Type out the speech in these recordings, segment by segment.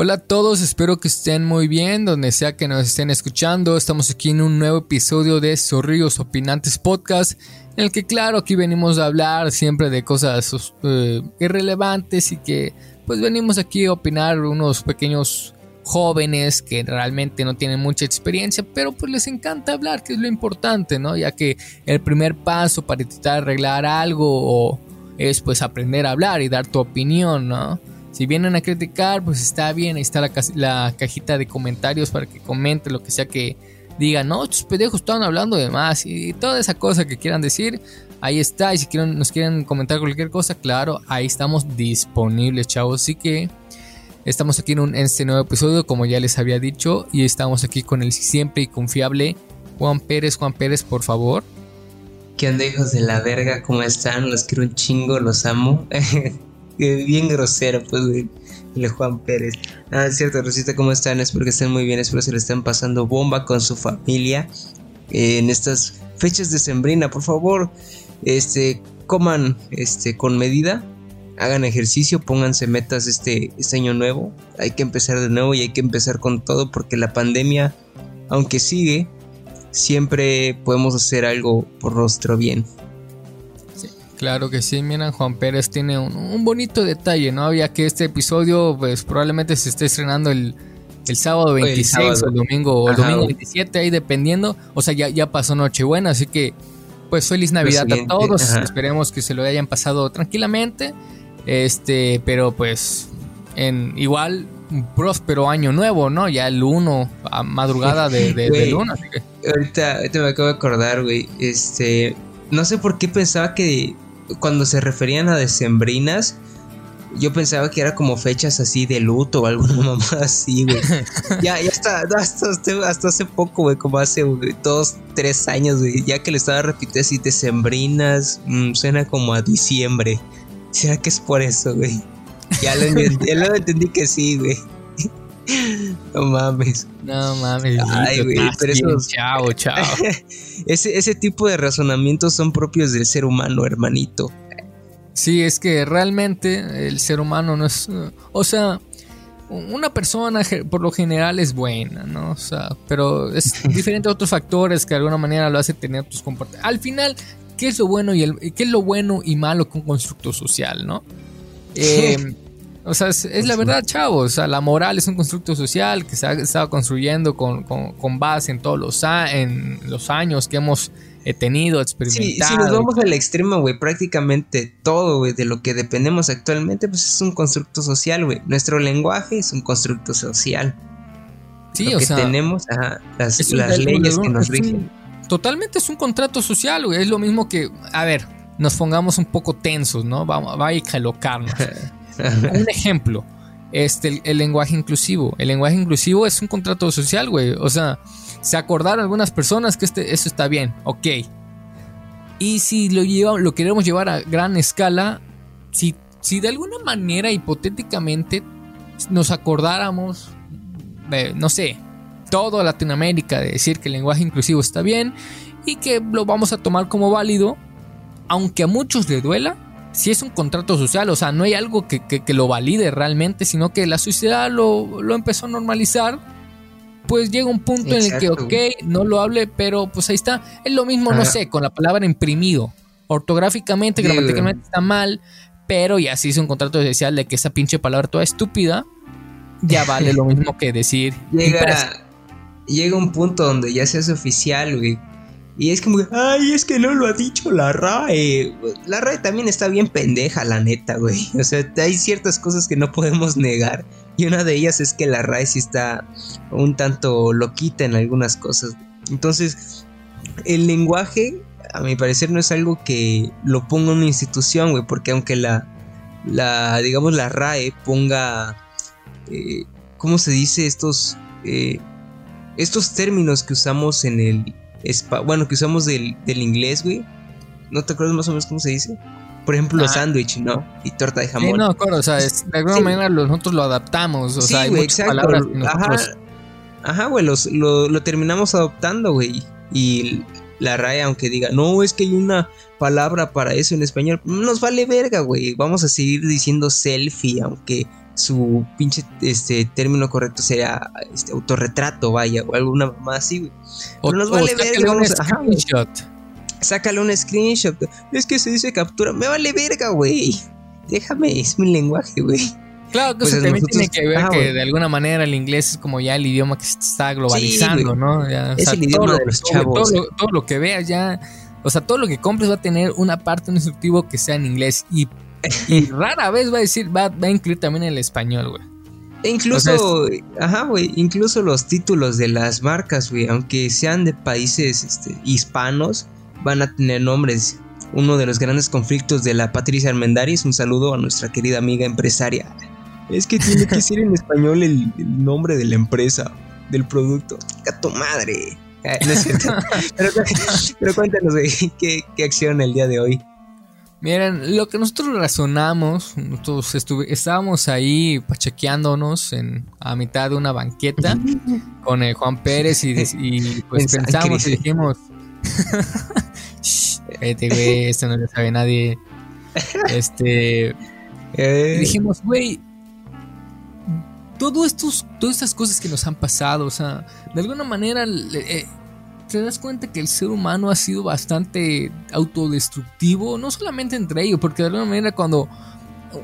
Hola a todos, espero que estén muy bien, donde sea que nos estén escuchando. Estamos aquí en un nuevo episodio de Zorrillos Opinantes Podcast, en el que claro, aquí venimos a hablar siempre de cosas eh, irrelevantes y que pues venimos aquí a opinar unos pequeños jóvenes que realmente no tienen mucha experiencia, pero pues les encanta hablar, que es lo importante, ¿no? Ya que el primer paso para intentar arreglar algo es pues aprender a hablar y dar tu opinión, ¿no? Si vienen a criticar, pues está bien, ahí está la, cajita de comentarios para que comente lo que sea que digan, no, estos pendejos estaban hablando de más y toda esa cosa que quieran decir, ahí está. Y si quieren, nos quieren comentar cualquier cosa, claro, ahí estamos disponibles, chavos. Así que estamos aquí en, este nuevo episodio, como ya les había dicho, y estamos aquí con el siempre y confiable Juan Pérez. Juan Pérez, por favor. ¿Qué onda, hijos de la verga? ¿Cómo están? Los quiero un chingo, los amo. bien grosero, pues, güey. El Juan Pérez. Ah, es cierto, Rosita, ¿cómo están? Espero que estén muy bien, espero que se le estén pasando bomba con su familia en estas fechas de sembrina. Por favor, este, coman este, con medida, hagan ejercicio, pónganse metas este, este año nuevo. Hay que empezar de nuevo y hay que empezar con todo porque la pandemia, aunque sigue, siempre podemos hacer algo por nuestro bien. Claro que sí, miren, Juan Pérez tiene un, bonito detalle, ¿no? Había que este episodio, pues probablemente se esté estrenando el, sábado 26 o el domingo, o el domingo 27, ahí dependiendo. O sea, ya, ya pasó Nochebuena, así que, pues feliz Navidad a todos. Esperemos que se lo hayan pasado tranquilamente. Este, pero pues, en igual, un próspero año nuevo, ¿no? Ya el 1, a madrugada de, de, del 1. Ahorita, ahorita me acabo de acordar, güey. Este, no sé por qué pensaba que cuando se referían a decembrinas, yo pensaba que era como fechas así de luto o alguna mamá así, güey. ya, ya está, hasta, hace poco, güey, como hace dos, tres años, güey. Ya que le estaba repitiendo así, decembrinas, mm, suena como a diciembre. ¿Será que es por eso, güey? Ya lo entendí, ya lo entendí que sí, güey. No mames. No mames. Ay, güey, pero eso. Chao, chao. Ese, ese tipo de razonamientos son propios del ser humano, hermanito. Sí, es que realmente el ser humano no es. O sea, una persona por lo general es buena, ¿no? O sea, pero es diferente a otros factores que de alguna manera lo hace tener tus comportamientos. Al final, ¿qué es lo bueno y el, qué es lo bueno y malo con un constructo social, ¿no? Eh, o sea, es, la verdad, chavos. O sea, la moral es un constructo social que se ha estado construyendo con, base en todos los, en los años que hemos eh, tenido, experimentado. si nos vamos al extremo, güey, prácticamente todo, güey, de lo que dependemos actualmente, pues es un constructo social, güey. Nuestro lenguaje es un constructo social. Sí, lo que tenemos, las, leyes que nos rigen. totalmente es un contrato social, güey. Es lo mismo que, a ver, nos pongamos un poco tensos, ¿no? Vamos, va a calocarnos. un ejemplo, este, el, lenguaje inclusivo. El lenguaje inclusivo es un contrato social, güey. O sea, se acordaron algunas personas que este, eso está bien, ok. Y si lo, lleva, lo queremos llevar a gran escala, si, si de alguna manera, hipotéticamente, nos acordáramos, no sé, toda Latinoamérica de decir que el lenguaje inclusivo está bien y que lo vamos a tomar como válido, aunque a muchos le duela, si es un contrato social, o sea, no hay algo que, lo valide realmente, sino que la sociedad lo, empezó a normalizar, pues llega un punto en el que, ok, no lo hable, pero pues ahí está. Es lo mismo, no sé, con la palabra imprimido. Ortográficamente, gramaticalmente está mal, pero ya se hizo un contrato social de que esa pinche palabra toda estúpida ya vale lo mismo que decir. Llega, llega un punto donde ya se hace oficial, güey, y es como, ay, es que no lo ha dicho la RAE. La RAE también está bien pendeja, la neta, güey. O sea, hay ciertas cosas que no podemos negar. Y una de ellas es que la RAE sí está un tanto loquita en algunas cosas. Entonces, el lenguaje, a mi parecer, no es algo que lo ponga una institución, güey. Porque aunque la, la digamos, la RAE ponga, eh, ¿cómo se dice? Estos, eh, estos términos que usamos en el bueno, que usamos del, inglés, güey. ¿No te acuerdas más o menos cómo se dice? Por ejemplo, los ah. sándwich, ¿no? Y torta de jamón. Sí, no, acuerdo, o sea, de alguna manera nosotros lo adaptamos, o sea, hay muchas palabras Ajá, ajá, güey, lo, lo, terminamos adoptando, güey. Y la RAE, aunque diga, no, es que hay una palabra para eso en español, nos vale verga, güey. Vamos a seguir diciendo selfie, aunque su pinche este término correcto sea este autorretrato, vaya, o alguna más así, güey. O, nos vale verga, un screenshot. sácale un screenshot. Es que se dice captura, me vale verga, güey. Déjame, es mi lenguaje, güey. Claro que pues eso también tiene que ver que de alguna manera el inglés es como ya el idioma que se está globalizando, ¿no? es el idioma de los chavos. Todo lo, que veas ya, o sea, todo lo que compres va a tener una parte, un instructivo que sea en inglés y, rara vez va a decir, va, a incluir también el español, güey. E incluso, ajá, güey, incluso los títulos de las marcas, güey, aunque sean de países este, hispanos, van a tener nombres. Uno de los grandes conflictos de la Patricia Armendáriz, un saludo a nuestra querida amiga empresaria es que tiene que ser en español el, nombre de la empresa, del producto. ¡Gato madre! Ah, no es cierto. pero, cuéntanos, ¿qué, ¿qué, acción el día de hoy? Miren, lo que nosotros razonamos, nosotros estábamos ahí pachequeánose en, a mitad de una banqueta con el Juan Pérez y, pues pensamos y dijimos, vete güey, esto no lo sabe nadie. Este, eh. dijimos, güey, todo estos, todas estas cosas que nos han pasado, o sea, de alguna manera eh, te das cuenta que el ser humano ha sido bastante autodestructivo, no solamente entre ellos, porque de alguna manera cuando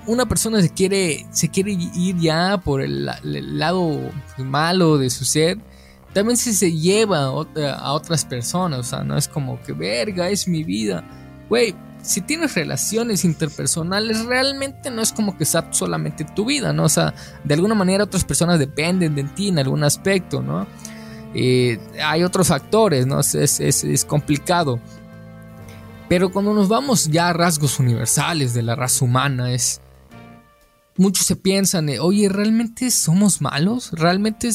una persona se quiere, se quiere ir ya por el, lado malo de su ser, también se, se lleva a otras personas, o sea, no es como que verga, es mi vida. Güey, si tienes relaciones interpersonales, realmente no es como que sea solamente tu vida, ¿no? O sea, de alguna manera otras personas dependen de ti en algún aspecto, ¿no? Eh, hay otros factores, ¿no? Es, complicado. Pero cuando nos vamos ya a rasgos universales de la raza humana, es... Muchos se piensan, oye, ¿realmente somos malos? ¿Realmente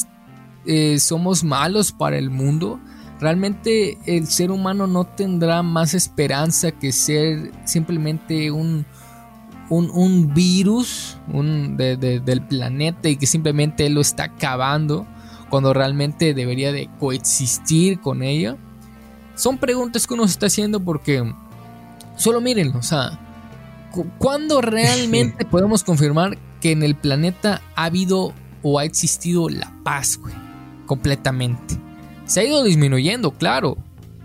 eh, somos malos para el mundo? Realmente el ser humano no tendrá más esperanza que ser simplemente un, un, virus del planeta y que simplemente lo está acabando cuando realmente debería de coexistir con ella. Son preguntas que uno se está haciendo porque solo miren, o sea, ¿cuándo realmente podemos confirmar que en el planeta ha habido o ha existido la paz, güey? Completamente. Se ha ido disminuyendo, claro.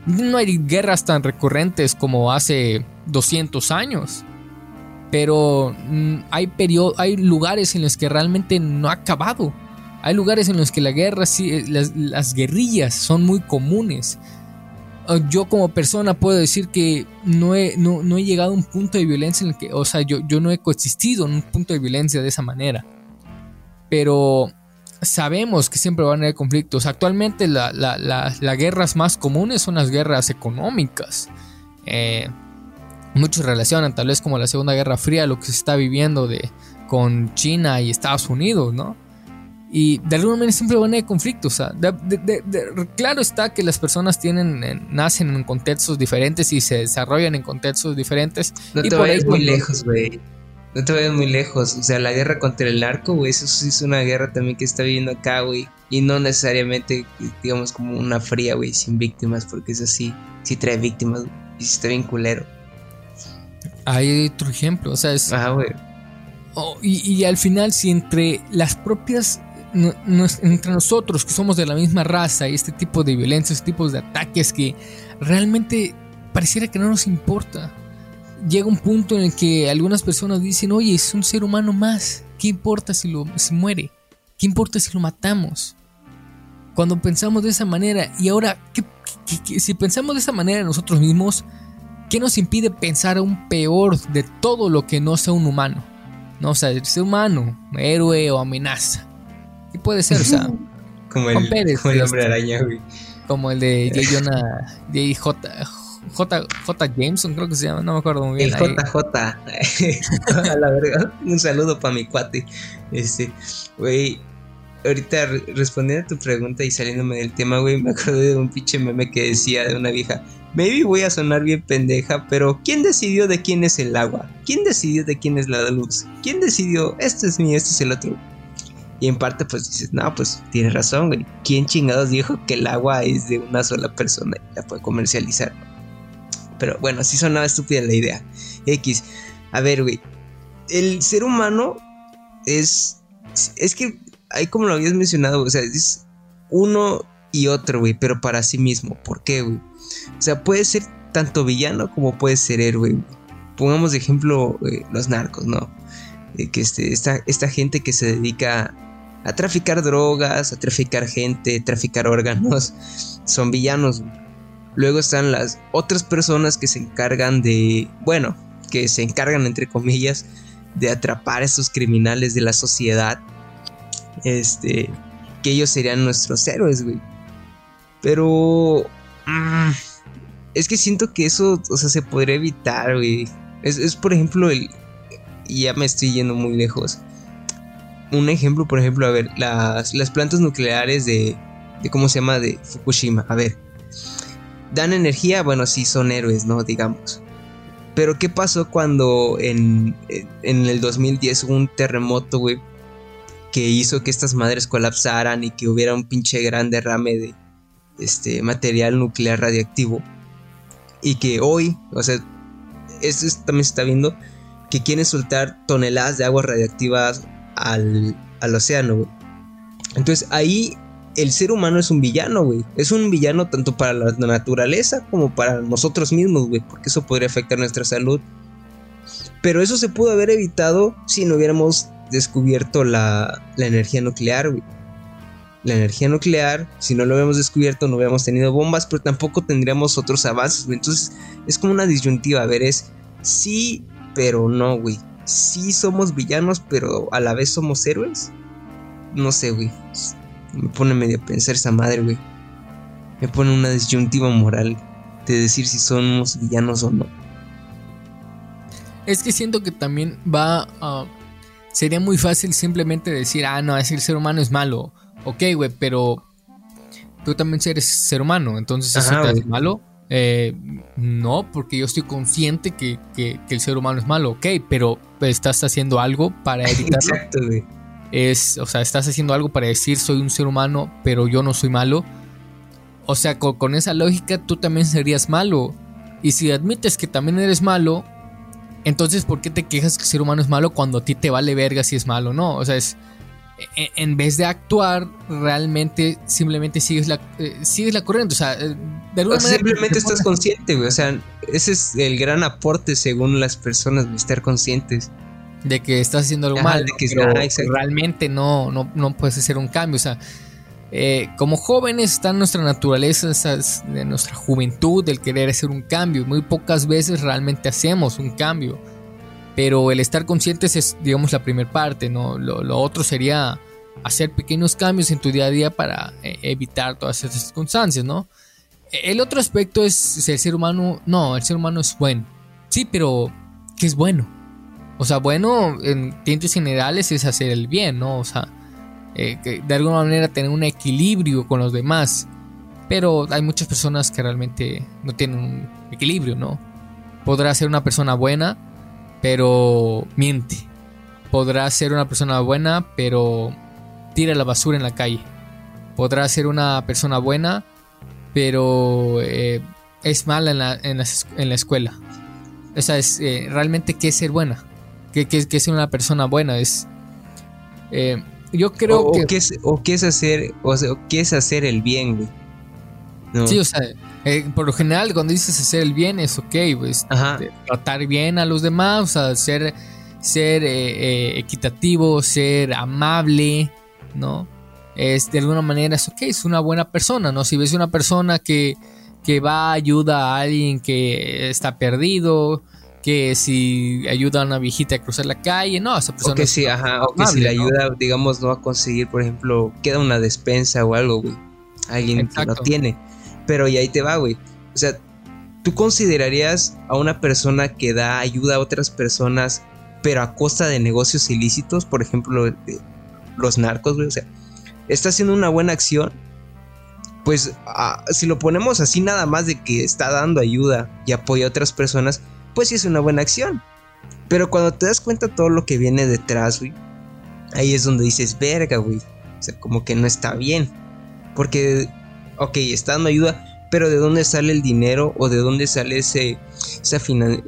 No hay guerras tan recurrentes como hace 200 años. Pero mm, hay, hay lugares en los que realmente no ha acabado. Hay lugares en los que la guerra, eh, las, guerrillas son muy comunes. Ah, yo como persona puedo decir que no he, llegado a un punto de violencia en el que, o sea, yo, yo no he coexistido en un punto de violencia de esa manera. Pero sabemos que siempre van a haber conflictos. Actualmente las guerras más comunes son las guerras económicas. Eh, muchos relacionan tal vez como la Segunda Guerra Fría, lo que se está viviendo de, con China y Estados Unidos, ¿no? Y de alguna manera siempre van a haber conflictos. claro está que las personas tienen, nacen en contextos diferentes y se desarrollan en contextos diferentes. No y te vayas muy lejos, güey no te vayas muy lejos. O sea, la guerra contra el narco, güey, eso sí es una guerra también que está viviendo acá, güey. Y no necesariamente, digamos, como una fría, güey, sin víctimas, porque es así, sí trae víctimas, y sí está bien culero. Hay otro ejemplo, o sea, es. Ajá, güey. Oh, y, al final, si entre las propias. Entre nosotros que somos de la misma raza y este tipo de violencia, este tipo de ataques que realmente pareciera que no nos importa llega un punto en el que algunas personas dicen, oye, es un ser humano más, ¿qué importa si, lo, muere? ¿Qué importa si lo matamos? Cuando pensamos de esa manera, y ahora, si pensamos de esa manera nosotros mismos, ¿qué nos impide pensar aún peor de todo lo que no sea un humano? No, o sea, el ser humano, héroe o amenaza. ¿Qué puede ser? O sea, como, el, como el hombre araña, güey. Como el de J. Jonah, J. J. J. Jameson, creo que se llama, no me acuerdo muy bien. El JJ. a la verdad, un saludo para mi cuate. Este, güey, ahorita respondiendo a tu pregunta y saliéndome del tema, güey, me acordé de un pinche meme que decía de una vieja. Maybe voy a sonar bien pendeja, pero ¿quién decidió de quién es el agua? ¿Quién decidió de quién es la luz? ¿Quién decidió este es mío, este es el otro? Y en parte pues dices, no, pues tienes razón, güey. ¿Quién chingados dijo que el agua es de una sola persona y la puede comercializar? Pero bueno, así sonaba estúpida la idea. X. A ver, güey. El ser humano es... Es que, ahí como lo habías mencionado, o sea, es uno y otro, güey, pero para sí mismo. ¿Por qué, güey? O sea, puede ser tanto villano como puede ser héroe. Pongamos de ejemplo eh, los narcos, ¿no? Eh, que este, esta, esta gente que se dedica a traficar drogas, a traficar gente, traficar órganos, son villanos. Luego están las otras personas que se encargan de, bueno, que se encargan entre comillas de atrapar a estos criminales de la sociedad. Este, que ellos serían nuestros héroes, güey. Pero mm, es que siento que eso, o sea, se podría evitar, güey. Es, es por ejemplo el y ya me estoy yendo muy lejos un ejemplo, por ejemplo, a ver, las, las plantas nucleares de, de, ¿cómo se llama? De Fukushima. A ver, dan energía, bueno, sí son héroes, ¿no? Digamos. Pero ¿qué pasó cuando en, en el 2010 hubo un terremoto, güey? Que hizo que estas madres colapsaran y que hubiera un pinche gran derrame de este material nuclear radiactivo. Y que hoy, o sea, esto también se está viendo, que quieren soltar toneladas de aguas radiactivas al, océano, güey. Entonces ahí el ser humano es un villano, güey. Es un villano tanto para la naturaleza como para nosotros mismos, güey. Porque eso podría afectar nuestra salud. Pero eso se pudo haber evitado si no hubiéramos descubierto la, la energía nuclear, güey. La energía nuclear, si no lo hubiéramos descubierto, no hubiéramos tenido bombas, pero tampoco tendríamos otros avances, güey. Entonces es como una disyuntiva, a ver, es sí, pero no, güey sí somos villanos, pero a la vez somos héroes. No sé, güey. Me pone medio a pensar esa madre, güey. Me pone una disyuntiva moral de decir si somos villanos o no. Es que siento que también va a... sería muy fácil simplemente decir, ah, no, es el ser humano es malo. Ok, güey, pero tú también eres ser humano, entonces eso te hace malo. Eh, no, porque yo estoy consciente que, el ser humano es malo, ok, pero estás haciendo algo para evitarlo. Exacto, Es, o sea, estás haciendo algo para decir soy un ser humano, pero yo no soy malo. O sea, con, esa lógica tú también serías malo. Y si admites que también eres malo, entonces ¿por qué te quejas que el ser humano es malo cuando a ti te vale verga si es malo? No, o sea, es en vez de actuar, realmente simplemente sigues la, eh, sigues la corriente. O sea, eh, de alguna manera Simplemente estás consciente, güey. O sea, ese es el gran aporte según las personas, estar conscientes. De que estás haciendo algo mal, de que realmente no, no, no puedes hacer un cambio. O sea, eh, como jóvenes está en nuestra naturaleza, de nuestra juventud, el querer hacer un cambio. Muy pocas veces realmente hacemos un cambio. Pero el estar conscientes es, digamos, la primera parte, ¿no? Lo, otro sería hacer pequeños cambios en tu día a día para eh, evitar todas esas circunstancias, ¿no? El otro aspecto es el ser humano, no, el ser humano es bueno. Sí, pero ¿qué es bueno? O sea, bueno, en tiempos generales es hacer el bien, ¿no? O sea, eh, de alguna manera tener un equilibrio con los demás. Pero hay muchas personas que realmente no tienen un equilibrio, ¿no? Podrá ser una persona buena, pero miente. Podrá ser una persona buena, pero tira la basura en la calle. Podrá ser una persona buena, pero eh, es mala en la, en, la, escuela. O sea, es eh, realmente qué es ser buena. ¿Qué, qué, es ser una persona buena? Es. Eh, yo creo que. O qué, es, o qué es hacer. O sea, qué es hacer el bien, güey. Sí, o sea, eh, por lo general, cuando dices hacer el bien, es ok, pues tratar bien a los demás, o sea, ser, ser eh, eh, equitativo, ser amable, ¿no? Es, de alguna manera es ok, es una buena persona, ¿no? Si ves una persona que, que va, ayuda a alguien que está perdido, que si ayuda a una viejita a cruzar la calle, no, esa persona. O que, si, ajá, o que si le ayuda, digamos, no a conseguir, por ejemplo, queda una despensa o algo, güey. Alguien que no tiene pero y ahí te va, güey. O sea, ¿tú considerarías a una persona que da ayuda a otras personas, pero a costa de negocios ilícitos? Por ejemplo, los narcos, güey. O sea, está haciendo una buena acción. Pues si lo ponemos así nada más de que está dando ayuda y apoya a otras personas, pues sí es una buena acción. Pero cuando te das cuenta todo lo que viene detrás, güey, ahí es donde dices, verga, güey. O sea, como que no está bien. Porque, ok, está dando ayuda, pero ¿de dónde sale el dinero o de dónde sale ese,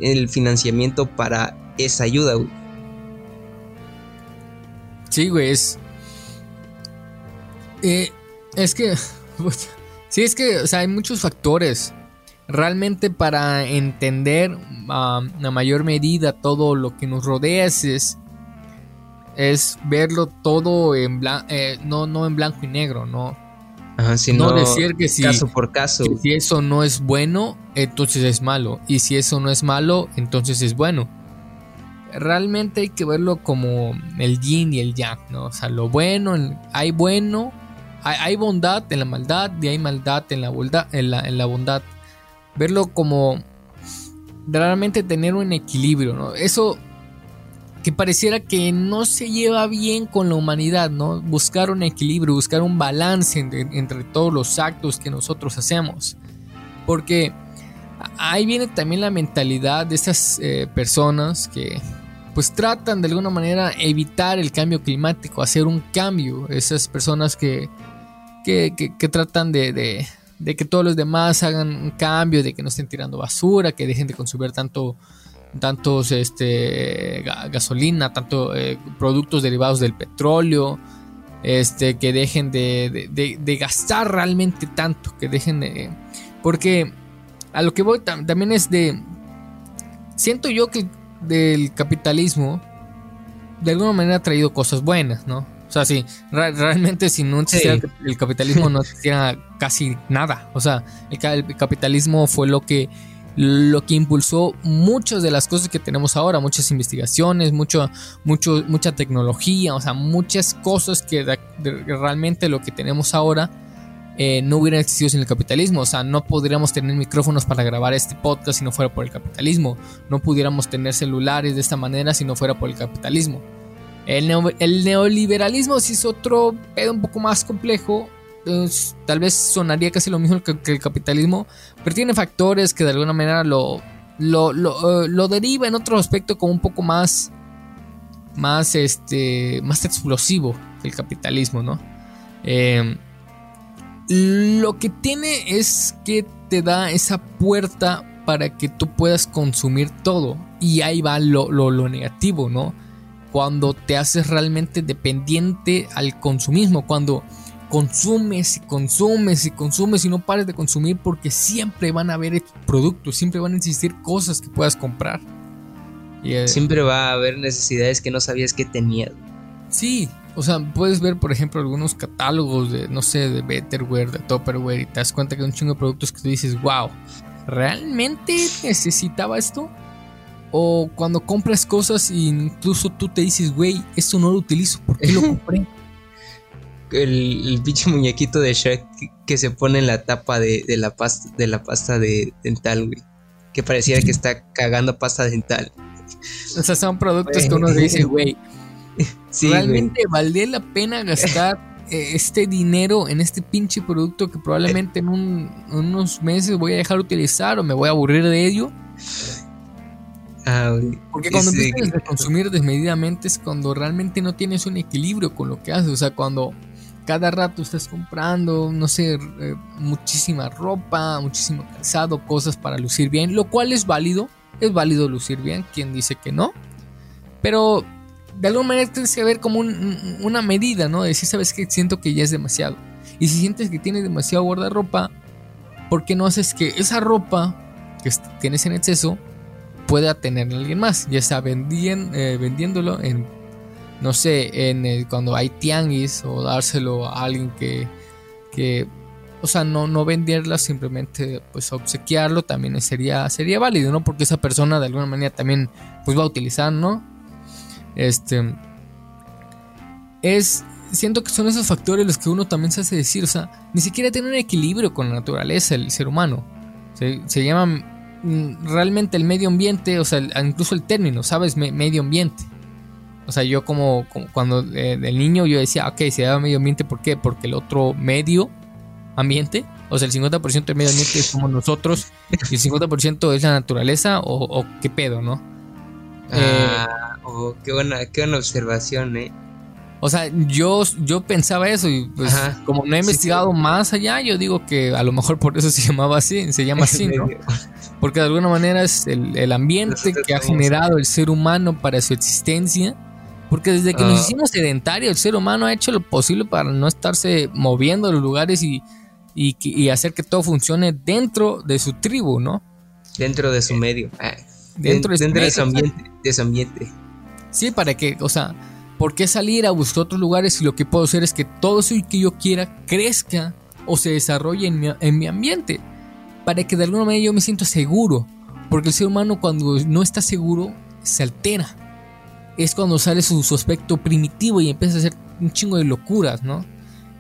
el financiamiento para esa ayuda? Sí, güey, es... Eh, es que... sí, es que, o sea, hay muchos factores. Realmente para entender a mayor medida todo lo que nos rodea es, es verlo todo en eh, no, no en blanco y negro, ¿no? No decir que si, caso por caso. si eso no es bueno, entonces es malo. Y si eso no es malo, entonces es bueno. Realmente hay que verlo como el yin y el yang, ¿no? O sea, lo bueno, hay bueno, hay, bondad en la maldad y hay maldad en la, bondad, en la, bondad. Verlo como realmente tener un equilibrio, ¿no? Eso que pareciera que no se lleva bien con la humanidad, ¿no? Buscar un equilibrio, buscar un balance entre, todos los actos que nosotros hacemos. Porque ahí viene también la mentalidad de estas eh, personas que pues tratan de alguna manera evitar el cambio climático, hacer un cambio. Esas personas que, que, tratan de, de, que todos los demás hagan un cambio, de que no estén tirando basura, que dejen de consumir tanto tantos este, gasolina, tanto eh, productos derivados del petróleo, este, que dejen de, gastar realmente tanto, que dejen de... Porque a lo que voy también es de... Siento yo que del capitalismo de alguna manera ha traído cosas buenas, ¿no? O sea, sí, realmente si no existiera el capitalismo no existiera casi nada. O sea, el capitalismo fue lo que lo que impulsó muchas de las cosas que tenemos ahora, muchas investigaciones, mucho, mucho, mucha tecnología, o sea, muchas cosas que realmente lo que tenemos ahora eh, no hubiera existido sin el capitalismo. O sea, no podríamos tener micrófonos para grabar este podcast si no fuera por el capitalismo. No pudiéramos tener celulares de esta manera si no fuera por el capitalismo. El, el neoliberalismo sí es otro pedo un poco más complejo tal vez sonaría casi lo mismo que, el capitalismo, pero tiene factores que de alguna manera lo, lo, eh, deriva en otro aspecto como un poco más, más, este, más explosivo que el capitalismo, ¿no? Eh, lo que tiene es que te da esa puerta para que tú puedas consumir todo. Y ahí va lo, lo, negativo, ¿no? Cuando te haces realmente dependiente al consumismo, cuando consumes y consumes y consumes y no pares de consumir porque siempre van a haber productos, siempre van a existir cosas que puedas comprar. Eh, siempre va a haber necesidades que no sabías que tenías. Sí, o sea, puedes ver, por ejemplo, algunos catálogos de, no sé, de Betterware, de Topperware y te das cuenta que hay un chingo de productos que tú dices, wow, ¿realmente necesitaba esto? O cuando compras cosas e incluso tú te dices, güey, esto no lo utilizo, ¿por qué lo compré? El, el pinche muñequito de Shrek que, se pone en la tapa de, la pasta de la pasta de dental, güey. Que pareciera que está cagando pasta dental. O sea, son productos que uno dice, güey. ¿Realmente valdría la pena gastar eh, este dinero en este pinche producto que probablemente en, unos meses voy a dejar de utilizar o me voy a aburrir de ello? Ah, Porque cuando empiezas a consumir desmedidamente es cuando realmente no tienes un equilibrio con lo que haces. O sea, cuando cada rato estás comprando, no sé, eh, muchísima ropa, muchísimo calzado, cosas para lucir bien, lo cual es válido, es válido lucir bien, quien dice que no, pero de alguna manera tienes que ver como una medida, ¿no? De decir, sabes que siento que ya es demasiado. Y si sientes que tienes demasiado guardarropa, ¿por qué no haces que esa ropa que tienes en exceso pueda tener alguien más? Ya sea eh, vendiéndolo en no sé, en el, cuando hay tianguis o dárselo a alguien que, que o sea, no, no venderla, simplemente pues obsequiarlo también sería, sería válido, ¿no? Porque esa persona de alguna manera también pues va a utilizar, ¿no? Este, es, siento que son esos factores los que uno también se hace decir, o sea, ni siquiera tiene un equilibrio con la naturaleza, el ser humano. Se, se llama mm, realmente el medio ambiente, o sea, incluso el término, ¿sabes? medio ambiente. O sea, yo como, cuando eh, del niño yo decía, ok, se llama medio ambiente, ¿por qué? Porque el otro medio ambiente, o sea, el 50% del medio ambiente somos nosotros y el 50% es la naturaleza o, qué pedo, ¿no? Ah, oh, qué buena, qué buena observación, ¿eh? O sea, yo, yo pensaba eso y pues como no he investigado más allá, yo digo que a lo mejor por eso se llamaba así, se llama así, ¿no? Porque de alguna manera es el, ambiente que ha generado el ser humano para su existencia. Porque desde que nos ah. hicimos sedentarios, el ser humano ha hecho lo posible para no estarse moviendo a los lugares y, y, hacer que todo funcione dentro de su tribu, ¿no? Dentro de su medio. Ah, dentro, de, dentro de, su ambiente, de su ambiente. Sí, para que, o sea, ¿por qué salir a buscar otros lugares si lo que puedo hacer es que todo eso que yo quiera crezca o se desarrolle en mi, en mi ambiente? Para que de alguna manera yo me sienta seguro. Porque el ser humano cuando no está seguro se altera. Es cuando sale su, aspecto primitivo y empieza a hacer un chingo de locuras, ¿no?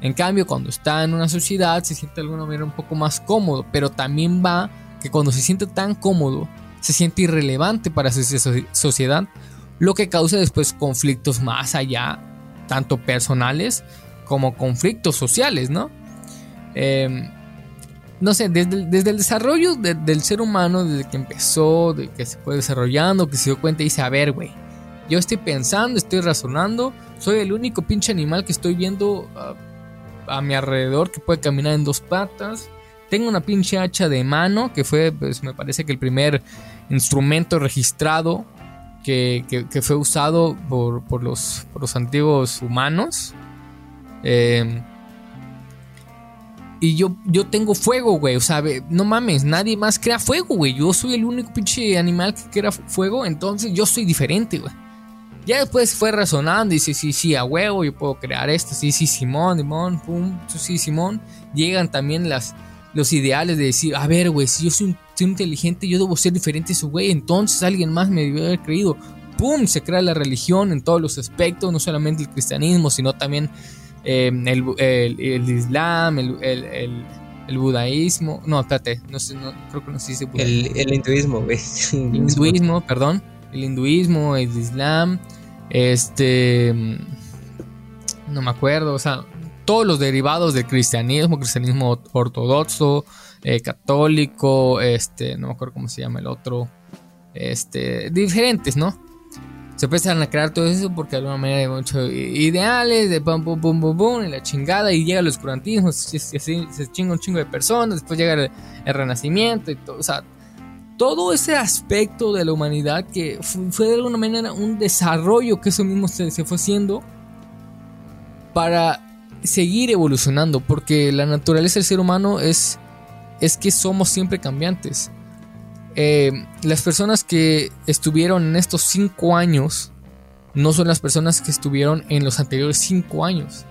En cambio, cuando está en una sociedad se siente de alguna manera un poco más cómodo, pero también va que cuando se siente tan cómodo, se siente irrelevante para su sociedad, lo que causa después conflictos más allá, tanto personales como conflictos sociales, ¿no? Em, no sé, desde, el desarrollo del ser humano, desde que empezó, de que se fue desarrollando, que se dio cuenta y dice, a ver, güey, yo estoy pensando, estoy razonando, soy el único pinche animal que estoy viendo ah, a mi alrededor que puede caminar en dos patas. Tengo una pinche hacha de mano, que fue, pues me parece que el primer instrumento registrado que, fue usado por, los, antiguos humanos. Em, y yo, yo tengo fuego, güey. O sea, no mames, nadie más crea fuego, güey. Yo soy el único pinche animal que crea fuego, entonces yo soy diferente, güey. Ya después fue razonando y dice, sí, sí, a huevo, yo puedo crear esto, sí, sí, Simón, Simón, pum, sí, Simón. Llegan también las, los ideales de decir, a ver, güey, si yo soy, inteligente, yo debo ser diferente a su güey, entonces alguien más me debió haber creído. ¡Pum! Se crea la religión en todos los aspectos, no solamente el cristianismo, sino también eh, el, islam, el, el, budaísmo. No, espérate, no sé, no, creo que no se dice El, hinduismo, güey. El hinduismo, perdón. El hinduismo, el islam, este. No me acuerdo, o sea, todos los derivados del cristianismo, cristianismo ortodoxo, eh, católico, este, no me acuerdo cómo se llama el otro, este, diferentes, ¿no? Se empiezan a crear todo eso porque de alguna manera hay muchos ideales de pum, pum, pum, pum, pum, y la chingada, y llega el oscurantismo, se, se, chinga un chingo de personas, después llega el, el renacimiento y todo, o sea, todo ese aspecto de la humanidad que fue, de alguna manera un desarrollo que eso mismo se, fue haciendo para seguir evolucionando, porque la naturaleza del ser humano es, es que somos siempre cambiantes. Eh, las personas que estuvieron en estos cinco años no son las personas que estuvieron en los anteriores cinco años.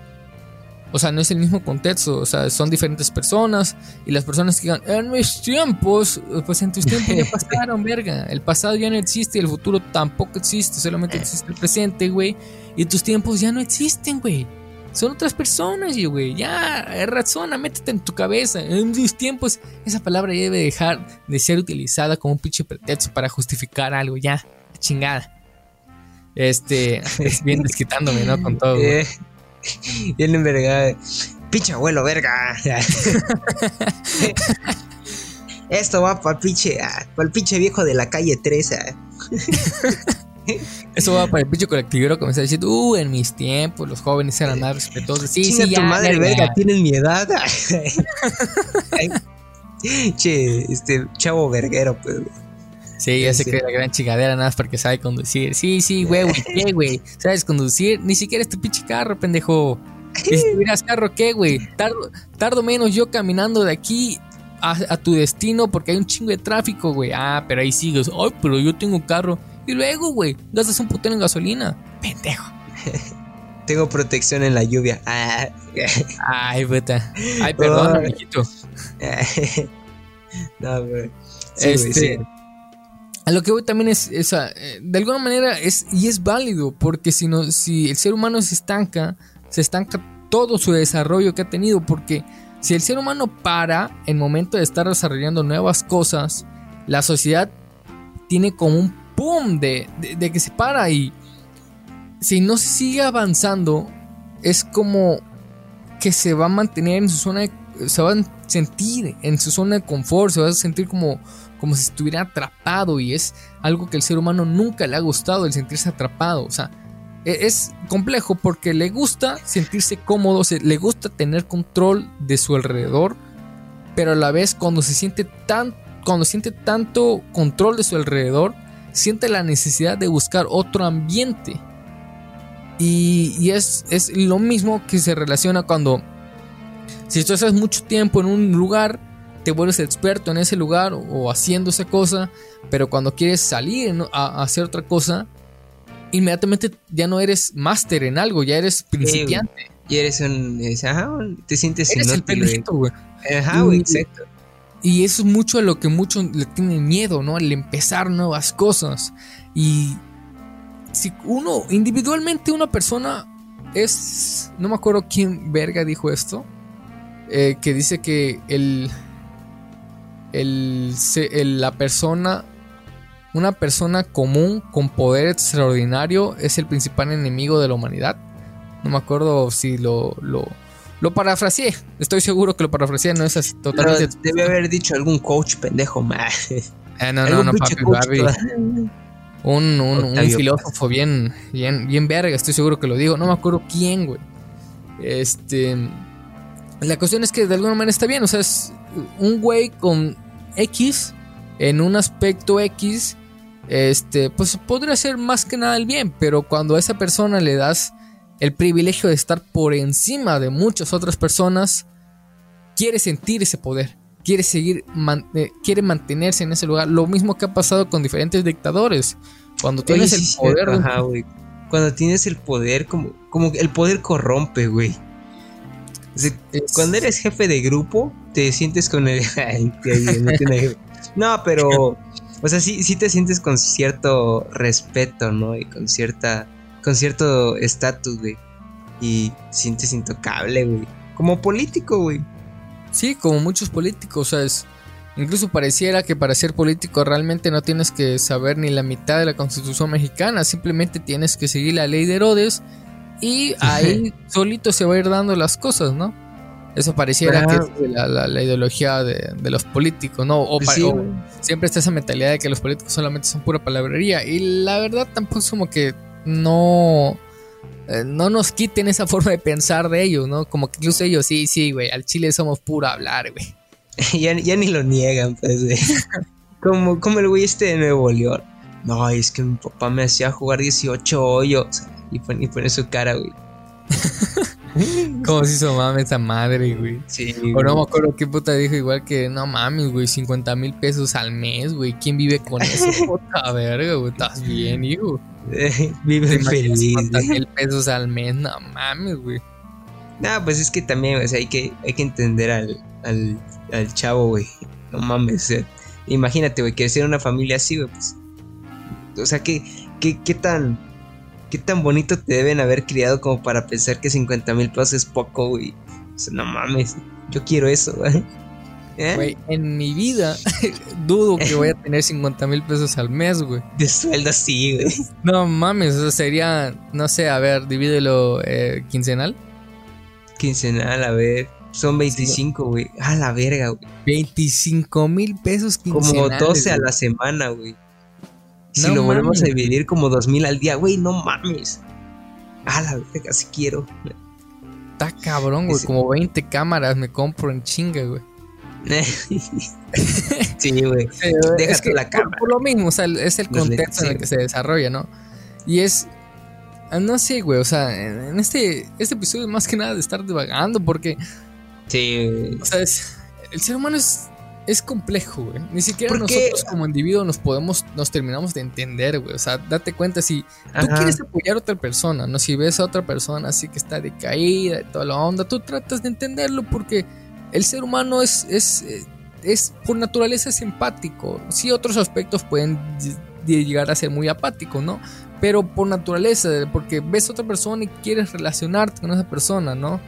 O sea, no es el mismo contexto, o sea, son diferentes personas y las personas que digan, en mis tiempos, pues en tus tiempos ya pasaron, verga. El pasado ya no existe y el futuro tampoco existe, solamente existe el presente, güey. Y tus tiempos ya no existen, güey. Son otras personas, güey. Ya, razona, métete en tu cabeza. En mis tiempos, esa palabra ya debe dejar de ser utilizada como un pinche pretexto para justificar algo, ya, chingada. Este, es bien desquitándome, ¿no? Con todo. Güey. Bien envergada. Pinche abuelo, verga. Esto va para el pinche, ah, para el pinche viejo de la calle 13. Ah. Eso va para el pinche colectivero que me está diciendo, uh, en mis tiempos los jóvenes eran más respetuosos. Sí, sí, tu madre, verga, tienen mi edad. che, este chavo verguero, pues. Sí, ya se cree la gran chingadera nada más porque sabe conducir. Sí, sí, güey, güey, ¿qué, güey? ¿Sabes conducir? Ni siquiera es tu pinche carro, pendejo. si tuvieras carro, ¿qué, güey? Tardo, tardo menos yo caminando de aquí a, tu destino porque hay un chingo de tráfico, güey. Ah, pero ahí sigues. Ay, pero yo tengo un carro. Y luego, güey, gastas un putero en gasolina. Pendejo. tengo protección en la lluvia. Ah. Ay, puta. Ay, perdón, oh. no, güey. Sí, este, a lo que voy también es, esa, eh, de alguna manera es, y es válido, porque si, no, si el ser humano se estanca, se estanca todo su desarrollo que ha tenido, porque si el ser humano para en momento de estar desarrollando nuevas cosas, la sociedad tiene como un boom de, de que se para y si no se sigue avanzando, es como que se va a mantener en su zona, de, se va a sentir en su zona de confort, se va a sentir como como si estuviera atrapado y es algo que el ser humano nunca le ha gustado el sentirse atrapado. O sea, e, es complejo porque le gusta sentirse cómodo, le gusta tener control de su alrededor, pero a la vez cuando se siente tan, cuando siente tanto control de su alrededor, siente la necesidad de buscar otro ambiente. Y, es, es, lo mismo que se relaciona cuando, si tú estás mucho tiempo en un lugar, te vuelves experto en ese lugar o haciendo esa cosa, pero cuando quieres salir a, hacer otra cosa, inmediatamente ya no eres máster en algo, ya eres principiante. y eres un, te sientes eres el pendejo, güey. Ajá, güey, exacto. Y eso es mucho a lo que muchos le tienen miedo, ¿no? El empezar nuevas cosas. Y si uno, individualmente una persona es, no me acuerdo quién verga dijo esto, eh, que dice que el, el, la persona, una persona común con poder extraordinario es el principal enemigo de la humanidad. No me acuerdo si lo, lo, lo parafraseé. Estoy seguro que lo parafraseé, no es así, totalmente. debe haber dicho algún coach pendejo más. Eh, no, no, no, papi, un, un, filósofo bien, bien, bien verga, estoy seguro que lo digo. No me acuerdo quién, güey. Este. La cuestión es que de alguna manera está bien. O sea, es un güey con X en un aspecto X. Este, pues podría ser más que nada el bien. Pero cuando a esa persona le das el privilegio de estar por encima de muchas otras personas, quiere sentir ese poder quiere seguir, eh, quiere mantenerse en ese lugar. Lo mismo que ha pasado con diferentes dictadores. Cuando tienes el poder. Cuando tienes el poder, como, como el poder corrompe, güey. Cuando eres jefe de grupo, te sientes con el. no, pero. O sea, sí, sí te sientes con cierto respeto, ¿no? Y con cierta. Con cierto estatus, güey. Y sientes intocable, güey. Como político, güey. Sí, como muchos políticos, o sea, incluso pareciera que para ser político realmente no tienes que saber ni la mitad de la constitución mexicana, simplemente tienes que seguir la ley de Herodes y ahí solito se va a ir dando las cosas, ¿no? Eso pareciera que es la, ideología de, los políticos, ¿no? O, pues siempre está esa mentalidad de que los políticos solamente son pura palabrería. Y la verdad tampoco es como que no eh, no nos quiten esa forma de pensar de ellos, ¿no? Como que incluso ellos, sí, sí, güey, al chile somos puro hablar, güey. ya, ni lo niegan, pues, güey. como, como el güey este de Nuevo León. No, es que mi papá me hacía jugar 18 hoyos. Y pone, pone su cara, güey. Como si su mame esa madre, güey. Sí. O no me acuerdo qué puta dijo igual que, no mames, güey, 50 mil pesos al mes, güey. ¿Quién vive con eso? puta verga, güey. Estás bien, hijo. Vive feliz. 50 mil pesos al mes, no mames, güey. No, pues es que también, o sea, hay que, hay que entender al, al, al chavo, güey. No mames, imagínate, güey, crecer en una familia así, güey, pues. O sea, ¿qué, qué, qué tan. ¿Qué tan bonito te deben haber criado como para pensar que 50 mil pesos es poco, güey? O sea, no mames, yo quiero eso, güey. ¿Eh? Güey, en mi vida dudo que voy a tener 50 mil pesos al mes, güey. De sueldo sí, güey. No mames, eso sería, no sé, a ver, divídelo eh, quincenal. Quincenal, a ver. Son 25, güey. A la verga, güey. 25 mil pesos quincenales. Como 12 a la semana, güey. Si lo volvemos a dividir como 2 mil al día, güey, no mames. A la verga, si quiero. Está cabrón, güey. Como 20 cámaras me compro en chinga, güey. sí, güey. Es que la cámara. Por, lo mismo, o sea, es el contexto en el que se desarrolla, ¿no? Y es. No sé, güey. O sea, en este, este episodio más que nada de estar divagando, porque. Sí. O sea, el ser humano es, es complejo, güey. Ni siquiera nosotros como individuos nos podemos, nos terminamos de entender, güey. O sea, date cuenta si tú quieres apoyar a otra persona, ¿no? Si ves a otra persona así que está decaída y toda la onda, tú tratas de entenderlo porque el ser humano es, es, es por naturaleza es empático. Sí, otros aspectos pueden llegar a ser muy apáticos, ¿no? Pero por naturaleza, porque ves a otra persona y quieres relacionarte con esa persona, ¿no?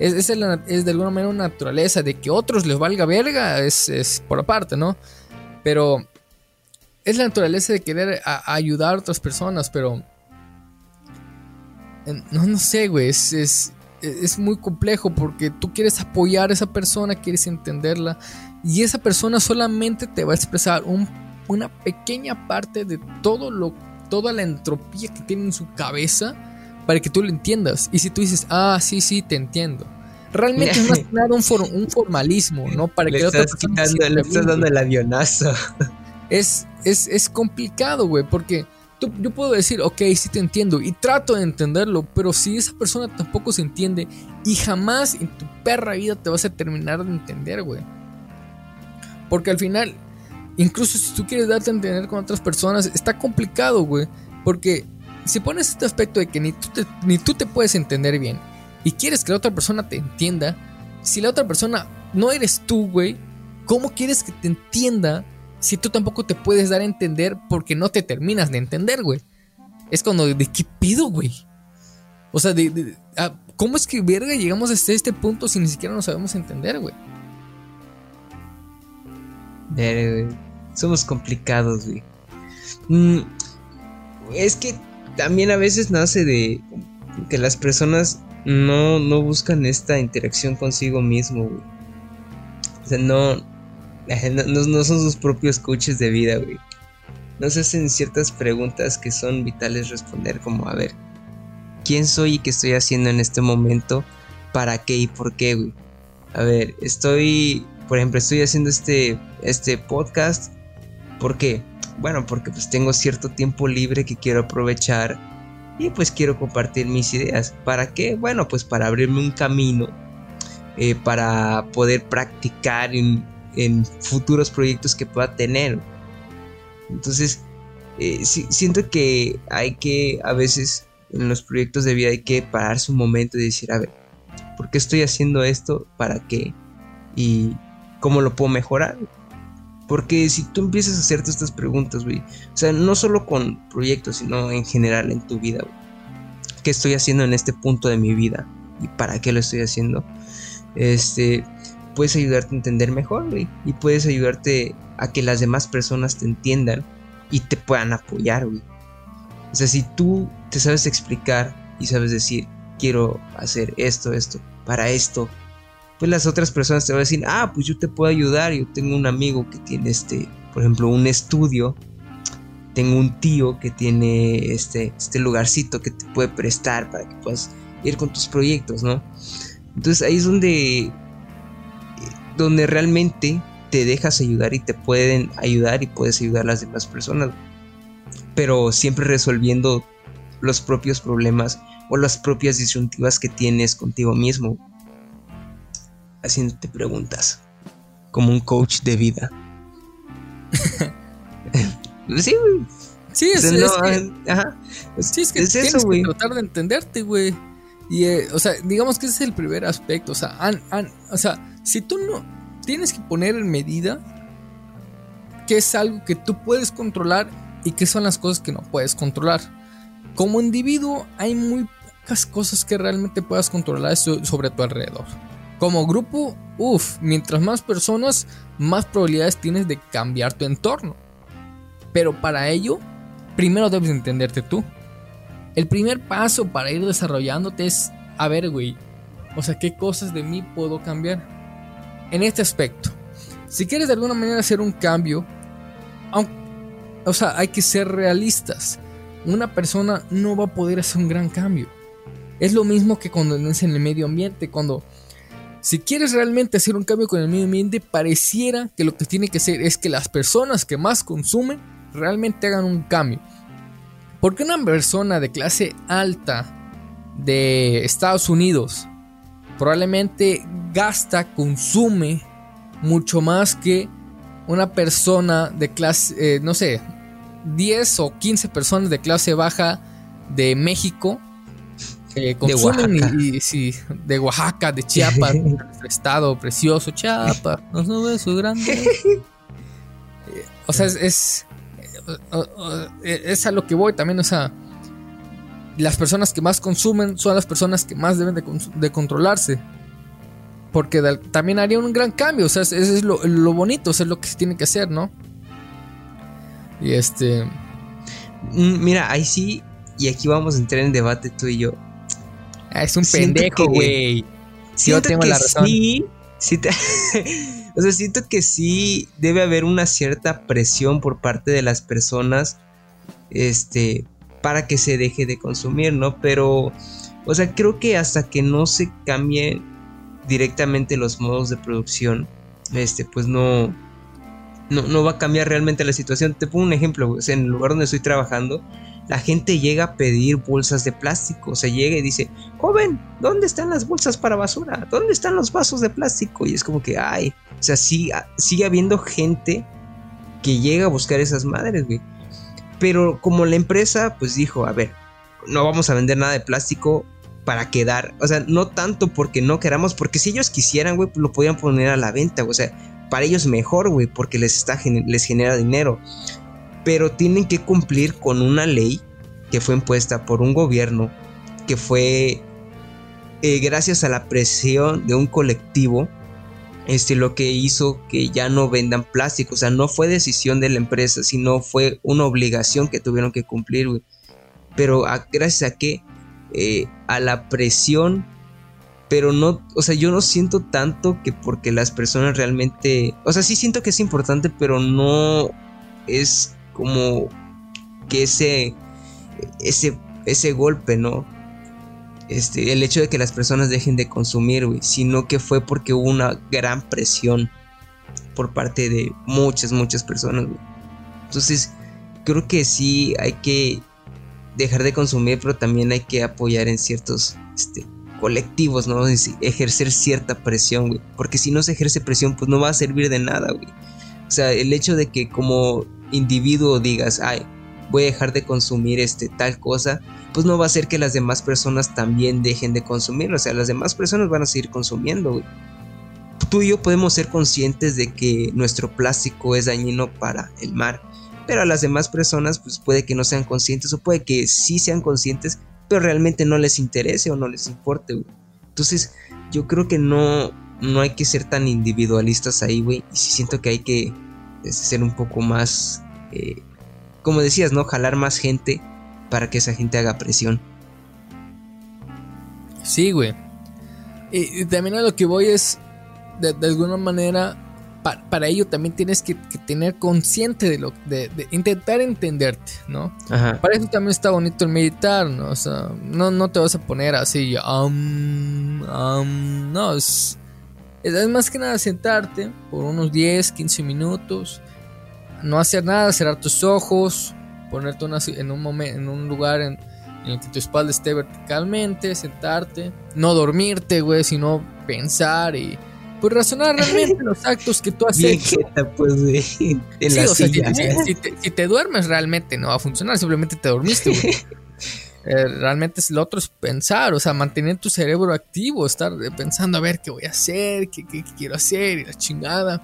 Es, es, de alguna manera una naturaleza de que otros les valga verga, es, por aparte, ¿no? Pero es la naturaleza de querer ayudar a otras personas, pero... No, no sé, güey, es, es muy complejo porque tú quieres apoyar a esa persona, quieres entenderla y esa persona solamente te va a expresar una pequeña parte de todo lo, toda la entropía que tiene en su cabeza para que tú lo entiendas. Y si tú dices, ah, sí, sí, te entiendo. Realmente es más nada un, un formalismo, ¿no? Para que le estás, le estás dando el avionazo. Es, es, es complicado, güey, porque yo puedo decir, ok, sí te entiendo y trato de entenderlo, pero si esa persona tampoco se entiende y jamás en tu perra vida te vas a terminar de entender, güey. Porque al final, incluso si tú quieres darte a entender con otras personas, está complicado, güey. Porque si pones este aspecto de que ni tú, te, ni tú te puedes entender bien y quieres que la otra persona te entienda, si la otra persona no eres tú, güey, ¿cómo quieres que te entienda si tú tampoco te puedes dar a entender porque no te terminas de entender, güey? Es cuando, ¿de qué pido, güey? O sea, de, ah, ¿cómo es que, verga, llegamos hasta este punto si ni siquiera nos sabemos entender, güey? Somos complicados, güey. Mm, es que también a veces nace de que las personas no, no buscan esta interacción consigo mismo, güey. O sea, no, no, son sus propios coaches de vida, güey. No se hacen ciertas preguntas que son vitales responder, como, a ver, ¿quién soy y qué estoy haciendo en este momento? ¿Para qué y por qué, güey? A ver, estoy, por ejemplo, estoy haciendo este, este podcast. ¿Por qué? Bueno, porque pues tengo cierto tiempo libre que quiero aprovechar y pues quiero compartir mis ideas. ¿Para qué? Bueno, pues para abrirme un camino, eh, para poder practicar en, futuros proyectos que pueda tener. Entonces, eh, siento que hay que, a veces, en los proyectos de vida hay que pararse un momento y decir, a ver, ¿por qué estoy haciendo esto? ¿Para qué? ¿Y cómo lo puedo mejorar? Porque si tú empiezas a hacerte estas preguntas, güey, o sea, no solo con proyectos, sino en general en tu vida, ¿Qué estoy haciendo en este punto de mi vida? ¿Y para qué lo estoy haciendo? Este, puedes ayudarte a entender mejor, güey. Y puedes ayudarte a que las demás personas te entiendan y te puedan apoyar, güey. O sea, si tú te sabes explicar y sabes decir, quiero hacer esto, esto, para esto, pues las otras personas te van a decir, ah, pues yo te puedo ayudar, yo tengo un amigo que tiene este, por ejemplo, un estudio, tengo un tío que tiene este, este lugarcito que te puede prestar para que puedas ir con tus proyectos, ¿no? Entonces ahí es donde donde realmente te dejas ayudar y te pueden ayudar y puedes ayudar a las demás personas. Pero siempre resolviendo los propios problemas o las propias disyuntivas que tienes contigo mismo. Haciéndote preguntas. Como un coach de vida. sí, güey. Sí, es, es, que, ajá. sí, es que tienes que tratar de entenderte, güey. Y, eh, o sea, digamos que ese es el primer aspecto. O sea, o sea, si tú no tienes que poner en medida qué es algo que tú puedes controlar y qué son las cosas que no puedes controlar. Como individuo hay muy pocas cosas que realmente puedas controlar sobre tu alrededor. Como grupo, uff, mientras más personas, más probabilidades tienes de cambiar tu entorno. Pero para ello, primero debes entenderte tú. El primer paso para ir desarrollándote es, a ver, güey, o sea, ¿qué cosas de mí puedo cambiar? En este aspecto, si quieres de alguna manera hacer un cambio, o sea, hay que ser realistas. Una persona no va a poder hacer un gran cambio. Es lo mismo que cuando en el medio ambiente, cuando si quieres realmente hacer un cambio con el medio ambiente, pareciera que lo que tiene que hacer es que las personas que más consumen realmente hagan un cambio. Porque una persona de clase alta de Estados Unidos probablemente gasta, consume mucho más que una persona de clase, eh, no sé, 10 o 15 personas de clase baja de México que consumen de Oaxaca. de Oaxaca, de Chiapas, estado precioso, Chiapas, no ves su grande. o sea, es eh, es a lo que voy también, o sea, las personas que más consumen son las personas que más deben de, controlarse. Porque también haría un gran cambio, o sea, eso es lo, bonito, eso es lo que se tiene que hacer, ¿no? Y este... Mm, mira, ahí sí, y aquí vamos a entrar en debate tú y yo. Ah, es un pendejo, güey. Yo tengo la razón. Sí, sí te... O sea, siento que sí debe haber una cierta presión por parte de las personas. Este. para que se deje de consumir, ¿no? Pero, o sea, creo que hasta que no se cambie directamente los modos de producción, este, pues no, no, no va a cambiar realmente la situación. Te pongo un ejemplo, o sea, en el lugar donde estoy trabajando, la gente llega a pedir bolsas de plástico. O sea, llega y dice, joven, ¿dónde están las bolsas para basura? ¿Dónde están los vasos de plástico? Y es como que, ay, o sea, sigue, sigue habiendo gente que llega a buscar esas madres, güey. Pero como la empresa, pues dijo, a ver, no vamos a vender nada de plástico para quedar. O sea, no tanto porque no queramos, porque si ellos quisieran, güey, pues lo podían poner a la venta. O sea, para ellos mejor, güey, porque les, está, les genera dinero pero tienen que cumplir con una ley que fue impuesta por un gobierno que fue eh, gracias a la presión de un colectivo este lo que hizo que ya no vendan plástico o sea no fue decisión de la empresa sino fue una obligación que tuvieron que cumplir pero gracias a qué eh, a la presión pero no, o sea, yo no siento tanto que porque las personas realmente, o sea, sí siento que es importante, pero no es como que ese, ese, ese golpe, ¿no? Este, el hecho de que las personas dejen de consumir, güey, sino que fue porque hubo una gran presión por parte de muchas, muchas personas. Entonces, creo que sí hay que dejar de consumir, pero también hay que apoyar en ciertos este, colectivos, ¿no? Ejercer cierta presión, güey. Porque si no se ejerce presión, pues no va a servir de nada, güey. O sea, el hecho de que como individuo digas, ay, voy a dejar de consumir este tal cosa, pues no va a hacer que las demás personas también dejen de consumir, o sea, las demás personas van a seguir consumiendo, Tú y yo podemos ser conscientes de que nuestro plástico es dañino para el mar, pero a las demás personas pues puede que no sean conscientes o puede que sí sean conscientes, pero realmente no les interese o no les importe, Entonces, yo creo que no no hay que ser tan individualistas ahí, güey, y siento que hay que ser un poco más, eh, como decías, ¿no? Jalar más gente para que esa gente haga presión. Sí, güey. Y, también a lo que voy es, de, alguna manera, para ello también tienes que, tener consciente de lo de, intentar entenderte, ¿no? Para eso también está bonito el meditar, ¿no? O sea, no, no te vas a poner así, um, um, no, es, es más que nada sentarte por unos 10, 15 minutos, no hacer nada, cerrar tus ojos, ponerte en, un momento, en un lugar en, el que tu espalda esté verticalmente, sentarte, no dormirte, güey, sino pensar y pues razonar realmente los actos que tú has hecho. pues, sí, o sea, si, te, si, te, duermes realmente no va a funcionar, simplemente te dormiste, güey. Eh, realmente es lo otro es pensar, o sea, mantener tu cerebro activo, estar pensando a ver qué voy a hacer, qué, quiero hacer y la chingada.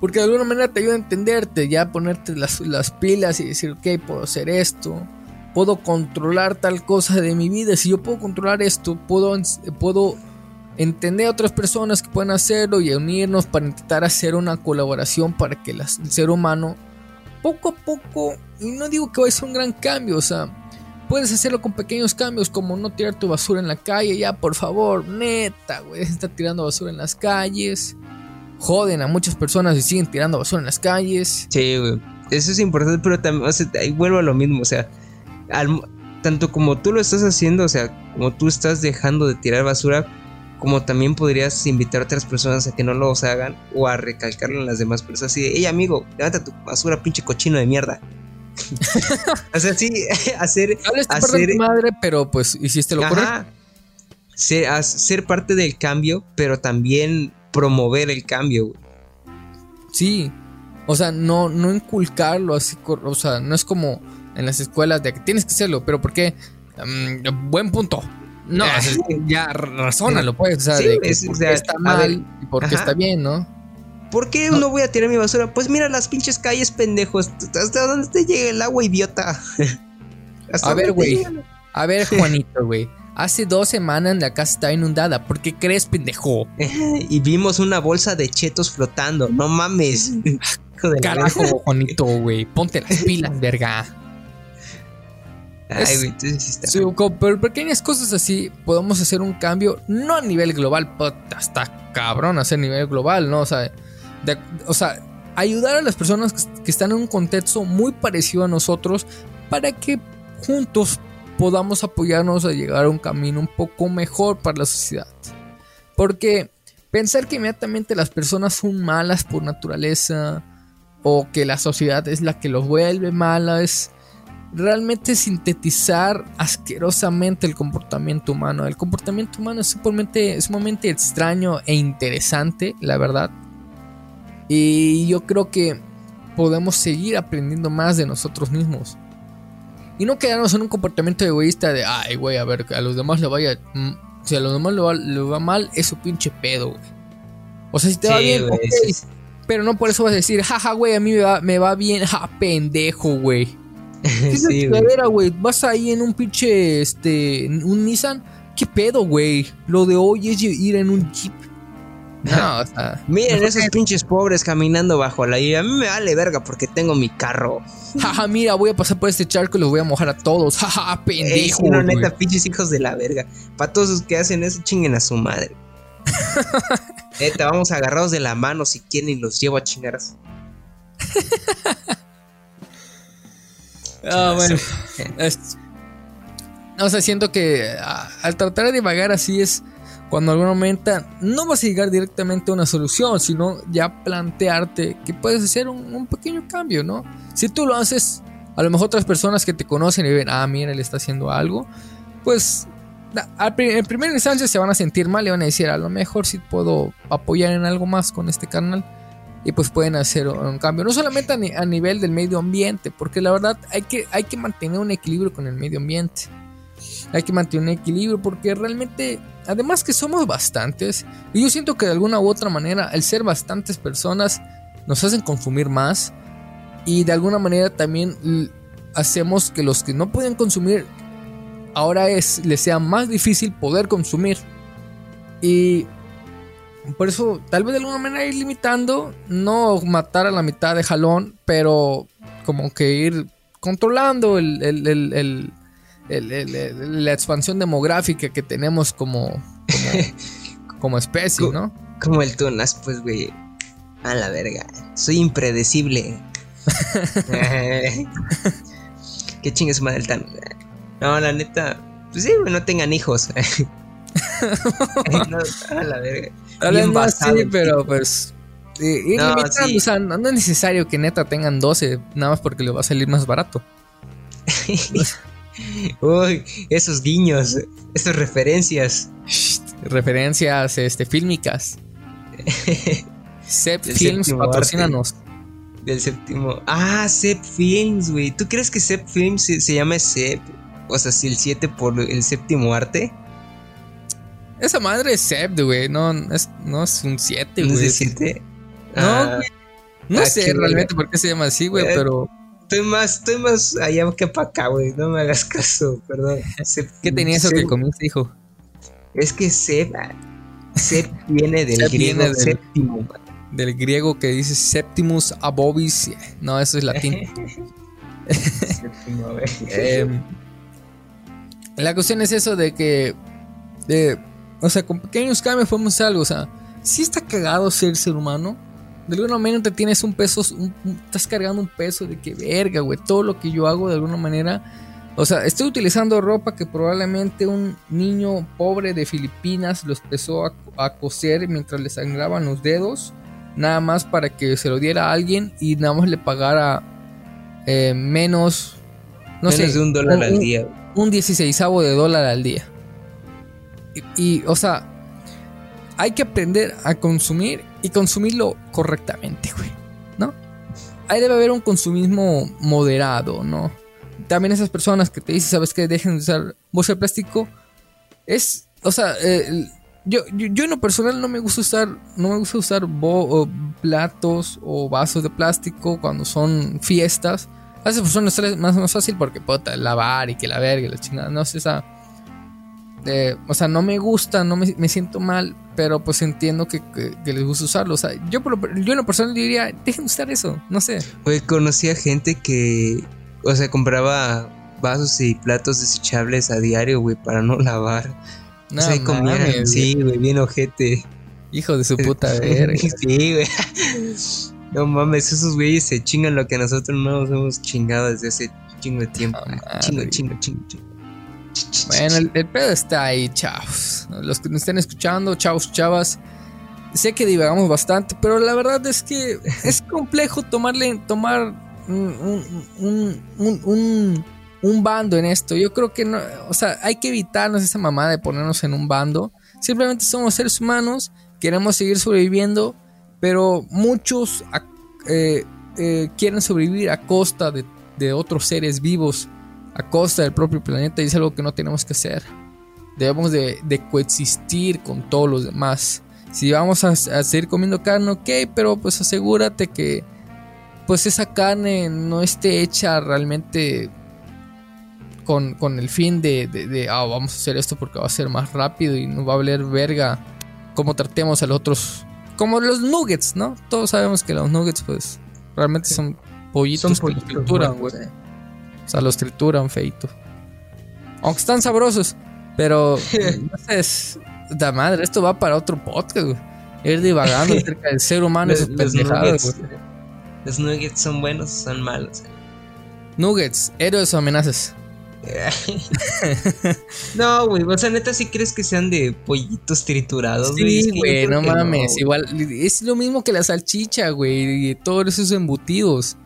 Porque de alguna manera te ayuda a entenderte, ya ponerte las, las pilas y decir, ok, puedo hacer esto, puedo controlar tal cosa de mi vida. Si yo puedo controlar esto, puedo, puedo entender a otras personas que pueden hacerlo y unirnos para intentar hacer una colaboración para que el ser humano poco a poco, y no digo que vaya a ser un gran cambio, o sea, puedes hacerlo con pequeños cambios como no tirar tu basura en la calle, ya por favor, neta, güey, está tirando basura en las calles. Joden a muchas personas y siguen tirando basura en las calles. Sí, güey. Eso es importante, pero también, o sea, ahí vuelvo a lo mismo, o sea, tanto como tú lo estás haciendo, o sea, como tú estás dejando de tirar basura, como también podrías invitar a otras personas a que no lo hagan o a recalcarlo en las demás personas así de, hey amigo, levanta tu basura, pinche cochino de mierda. o sea, sí, hacer... hacer tu madre, pero pues hiciste lo correcto. Ser, ser parte del cambio, pero también promover el cambio. Sí, o sea, no, no inculcarlo así, o sea, no es como en las escuelas de que tienes que hacerlo, pero ¿por qué? Mm, buen punto. No, ya razónalo, pues. O sea, de está mal y por qué está bien, ¿no? ¿Por qué no. voy a tirar mi basura? Pues mira las pinches calles, pendejos. ¿Hasta dónde te llega el agua, idiota? a ver, güey. A ver, Juanito, güey. Hace dos semanas la casa estaba inundada. ¿Por qué crees, pendejo? y vimos una bolsa de chetos flotando. No mames. Carajo, Juanito, güey. Ponte las pilas, verga. Ay, con pequeñas cosas así podemos hacer un cambio, no a nivel global, hasta cabrón hacer a nivel global, ¿no? O sea, o sea, ayudar a las personas que están en un contexto muy parecido a nosotros para que juntos podamos apoyarnos a llegar a un camino un poco mejor para la sociedad. Porque pensar que inmediatamente las personas son malas por naturaleza o que la sociedad es la que los vuelve malas realmente sintetizar asquerosamente el comportamiento humano. El comportamiento humano es sumamente, sumamente extraño e interesante, la verdad. Y yo creo que podemos seguir aprendiendo más de nosotros mismos. Y no quedarnos en un comportamiento egoísta de, ay, güey, a ver, a los demás le vaya. Mm, si a los demás le va, mal, es su pinche pedo, güey. O sea, si te va bien, pero no por eso vas a decir, jaja, güey, a mí me va, me va bien, ja, pendejo, güey. sí, güey. Vas ahí en un pinche, este, un Nissan. ¿Qué pedo, güey? Lo de hoy es ir en un Jeep. No, o sea. Miren esos pinches pobres caminando bajo la lluvia. A mí me vale verga porque tengo mi carro. Jaja, mira, voy a pasar por este charco y los voy a mojar a todos. Jaja, pendejo. no, neta, pinches hijos de la verga. Para todos los que hacen eso, chinguen a su madre. neta, vamos agarrados de la mano si quieren y los llevo a chingaras. Ah, bueno. o sea, siento que al tratar de divagar así es cuando alguna momento no vas a llegar directamente a una solución, sino ya plantearte que puedes hacer un, pequeño cambio, ¿no? Si tú lo haces, a lo mejor otras personas que te conocen y ven, ah, mira, él está haciendo algo, pues en primera instancia se van a sentir mal y van a decir, a lo mejor sí puedo apoyar en algo más con este canal. Y pues pueden hacer un cambio, no solamente a, nivel del medio ambiente, porque la verdad hay que, hay que mantener un equilibrio con el medio ambiente. Hay que mantener un equilibrio porque realmente, además que somos bastantes, y yo siento que de alguna u otra manera, el ser bastantes personas nos hacen consumir más y de alguna manera también hacemos que los que no pueden consumir ahora es les sea más difícil poder consumir. Y por eso tal vez de alguna manera ir limitando no matar a la mitad de jalón pero como que ir controlando el, la expansión demográfica que tenemos como, como, especie, ¿no? Como el Tunas, pues, güey. A la verga. Soy impredecible. Qué chingue madre el Thanos. No, la neta. Pues sí, güey, no tengan hijos. a la verga. No, sí, pero pues. no, o sea, no es necesario que neta tengan 12, nada más porque le va a salir más barato. Uy, esos guiños, esas referencias. referencias este, fílmicas. Sep Films, patrocínanos. Del séptimo. Ah, Sep Films, güey. ¿Tú crees que Sep Films se, llama Sep? O sea, si el 7 por el séptimo arte. Esa madre es Sep, güey. No, es, no es un 7, güey. ¿No es 7? No, ah, no ah, sé realmente por qué se llama así, güey, eh, pero. Estoy más, estoy más allá que para acá, güey. No me hagas caso, perdón. ¿Qué tenía eso que comiste, hijo? Es que Seb, Seb viene del griego del, séptimo. Del griego que dice Septimus abobis. No, eso es latín. séptimo, eh, la cuestión es eso de que. O sea, con pequeños cambios podemos hacer algo. O sea, si está cagado ser ser humano de alguna manera te tienes un peso, estás cargando un peso de que verga, güey, todo lo que yo hago de alguna manera, o sea, estoy utilizando ropa que probablemente un niño pobre de Filipinas lo empezó a, coser mientras le sangraban los dedos, nada más para que se lo diera a alguien y nada más le pagara eh, menos, no sé, de un dólar al día. Un 16 de dólar al día. Y, o sea, hay que aprender a consumir y consumirlo correctamente, güey, ¿no? Ahí debe haber un consumismo moderado, ¿no? También esas personas que te dicen, ¿sabes qué? Dejen de usar bolsa de plástico. Es, o sea, eh, yo, yo, en lo personal no me gusta usar, no me gusta usar platos o vasos de plástico cuando son fiestas. A esas personas es más, más fácil porque puedo lavar y que la verga la chingada. No sé, esa o sea, no me gusta, no me, siento mal, pero pues entiendo que, les gusta usarlo. O sea, yo, yo en lo personal diría, dejen de usar eso, no sé. Oye, conocía gente que, o sea, compraba vasos y platos desechables a diario, güey, para no lavar. No, o sea, comían, sí, güey, bien ojete. Hijo de su puta verga. sí, güey. No mames, esos güeyes se chingan lo que nosotros no nos hemos chingado desde hace chingo de tiempo. Ah, chingo, chingo, chingo, chingo. Bueno, el, el pedo está ahí, chavos. Los que nos estén escuchando, chavos, chavas. Sé que divagamos bastante, pero la verdad es que es complejo tomarle, tomar un, un, un, un- un- un bando en esto. Yo creo que no, o sea, hay que evitarnos esa mamada de ponernos en un bando. Simplemente somos seres humanos, queremos seguir sobreviviendo, pero muchos eh, eh, quieren sobrevivir a costa de, de otros seres vivos a costa del propio planeta y es algo que no tenemos que hacer. Debemos de, de coexistir con todos los demás. Si vamos a, a seguir comiendo carne, ok, pero pues asegúrate que pues esa carne no esté hecha realmente con, con el fin de, de- de, ah, vamos a hacer esto porque va a ser más rápido y no va a valer verga como tratemos a los otros. Como los nuggets, ¿no? Todos sabemos que los nuggets pues realmente son pollitos Son que pollitos trituran, güey. O sea, los trituran feito. Aunque están sabrosos. Pero, no sé, es. Da madre, esto va para otro podcast, güey. Ir divagando acerca del ser humano y Los, sus pendejadas, nuggets, güey. los nuggets son buenos o son malos. Nuggets, héroes o amenazas. no, güey, o sea, neta, si crees que sean de pollitos triturados, güey? Sí, güey, no mames. Igual, es lo mismo que la salchicha, güey. Y todos esos embutidos.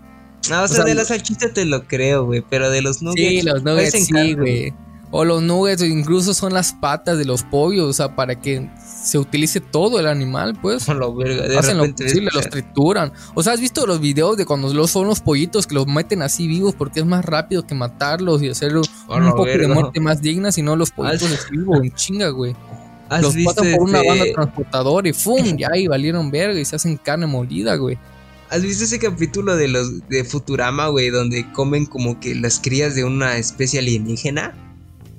No, o, sea, sea, de lo- la salchicha te lo creo, güey, pero de los nuggets. Sí, los nuggets, sí, güey. O los nuggets, incluso son las patas de los pollos, o sea, para que se utilice todo el animal, pues. Con lo verga, de Hacen lo posible, los trituran. O sea, ¿has visto los videos de cuando los son los pollitos que los meten así vivos porque es más rápido que matarlos y hacerlo un poco de verga. muerte más digna, si no los pollitos así vivos en chinga, güey. ¿Has Los pasan por una este- banda transportadora y ¡fum! Ya y valieron verga y se hacen carne molida, güey. ¿Has visto ese capítulo de los de Futurama, güey, donde comen como que las crías de una especie alienígena?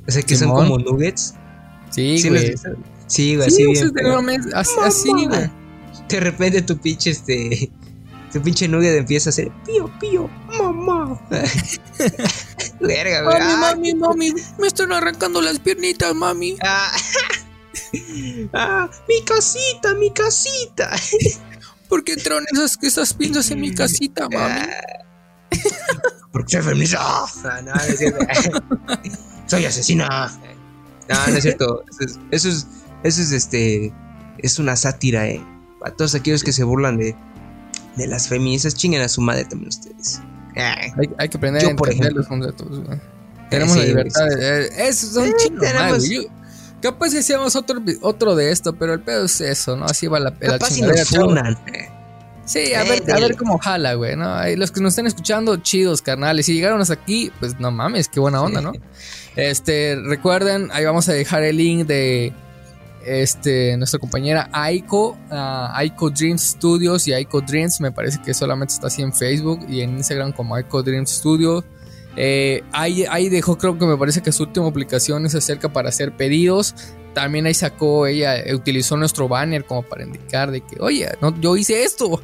O sea, que Simón. son como nuggets. Sí, ¿Sí, güey. Sí, güey, Sí, así bien. así, güey. De repente tu pinche este. Tu pinche nugget empieza a hacer pío, pío, mamá. Verga, güey. Mami, ah, mami, mami, me están arrancando las piernitas, mami. ah. Ah, mi casita, mi casita. ¿Por qué entraron esas, esas pinzas en mi casita, mami? Porque soy feminista. No, no es cierto. soy asesina. No, no es cierto. Eso es, eso es, eso es, este. Es una sátira, eh. A todos aquellos que se burlan de, de las feministas, chinguen a su madre también ustedes. Ah, Hay, hay que aprender Yo, a por entender ejemplo. los conceptos, güey. Tenemos la sí, libertad. sí, de- eh, Eso son Eh, chingos, tenemos- madre, güey. Yo- Capaz hacíamos otro, otro de esto, pero el pedo es eso, ¿no? Así va la, la Capaz si nos funan. Sí, a ver, a ver cómo jala, güey, ¿no? Los que nos estén escuchando, chidos, carnales. Si llegaron hasta aquí, pues no mames, qué buena onda, ¿no? Este, recuerden, ahí vamos a dejar el link de este, nuestra compañera Aiko, ah, Aiko Dreams Studios y Aiko Dreams, me parece que solamente está así en Facebook y en Instagram como Aiko Dreams Studios. Eh, ahí, ahí dejó, creo que me parece que su última publicación es acerca para hacer pedidos. También ahí sacó, ella utilizó nuestro banner como para indicar de que, oye, no, yo hice esto.